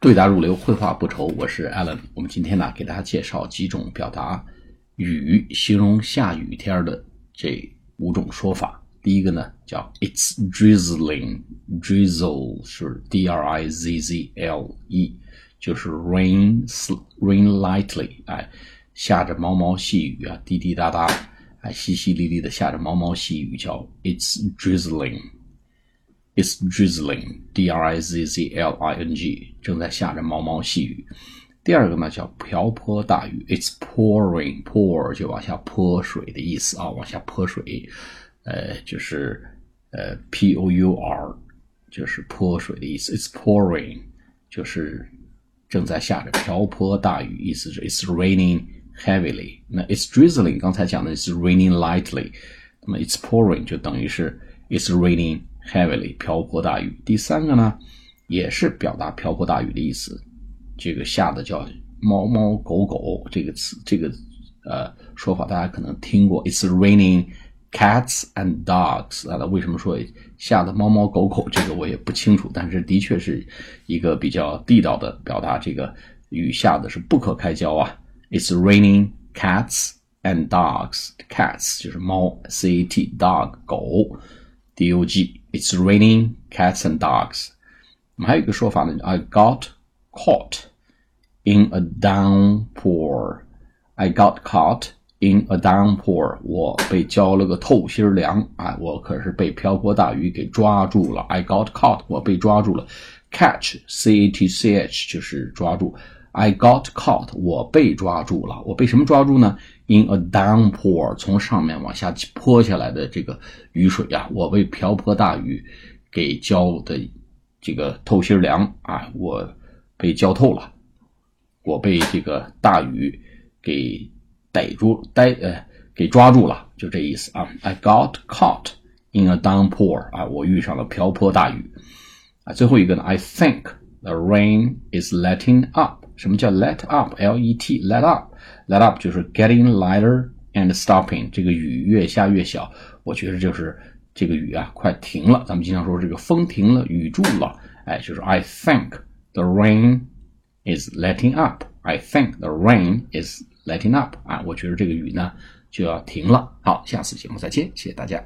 对答如流，绘画不愁。我是 Alan。我们今天呢，给大家介绍几种表达雨形容下雨天的这五种说法。第一个呢，叫 It's drizzling，drizzle 是 D R I Z Z L E，就是 rain rain lightly，哎，下着毛毛细雨啊，滴滴答答，哎，淅淅沥沥的下着毛毛细雨，叫 It's drizzling。It's drizzling, D-R-I-Z-Z-L-I-N-G，正在下着毛毛细雨。第二个呢叫瓢泼大雨，It's pouring, pour 就往下泼水的意思啊，往下泼水，呃，就是呃 P-O-U-R，就是泼水的意思。It's pouring，就是正在下着瓢泼大雨，意思是 It's raining heavily。那 It's drizzling，刚才讲的是 raining lightly，那么 It's pouring 就等于是 It's raining。 Heavily，瓢泼大雨。第三个呢，也是表达瓢泼大雨的意思。这个下的叫猫猫狗狗这个词，这个呃说法大家可能听过。It's raining cats and dogs。啊，为什么说下的猫猫狗狗？这个我也不清楚，但是的确是一个比较地道的表达。这个雨下的是不可开交啊。It's raining cats and dogs。Cats 就是猫，C A T，dog 狗。D O G. It's raining cats and dogs. 还有一个说法呢，I got caught in a downpour. I got caught in a downpour. 我被浇了个透心凉啊！我可是被瓢泼大雨给抓住了。I got caught. 我被抓住了。Catch, C A T C H 就是抓住。 I got caught. 我被抓住了。我被什么抓住呢？In a downpour，从上面往下泼下来的这个雨水啊，我被瓢泼大雨给浇的这个透心凉啊，我被浇透了，我被这个大雨给逮住逮呃给抓住了，就这意思啊。I got caught in a downpour 啊，我遇上了瓢泼大雨啊。最后一个呢，I think the rain is letting up。什么叫 let up？L-E-T，let up。Let up 就是 getting lighter and stopping，这个雨越下越小，我觉得就是这个雨啊快停了。咱们经常说这个风停了，雨住了，哎，就是 I think the rain is letting up。I think the rain is letting up。啊，我觉得这个雨呢就要停了。好，下次节目再见，谢谢大家。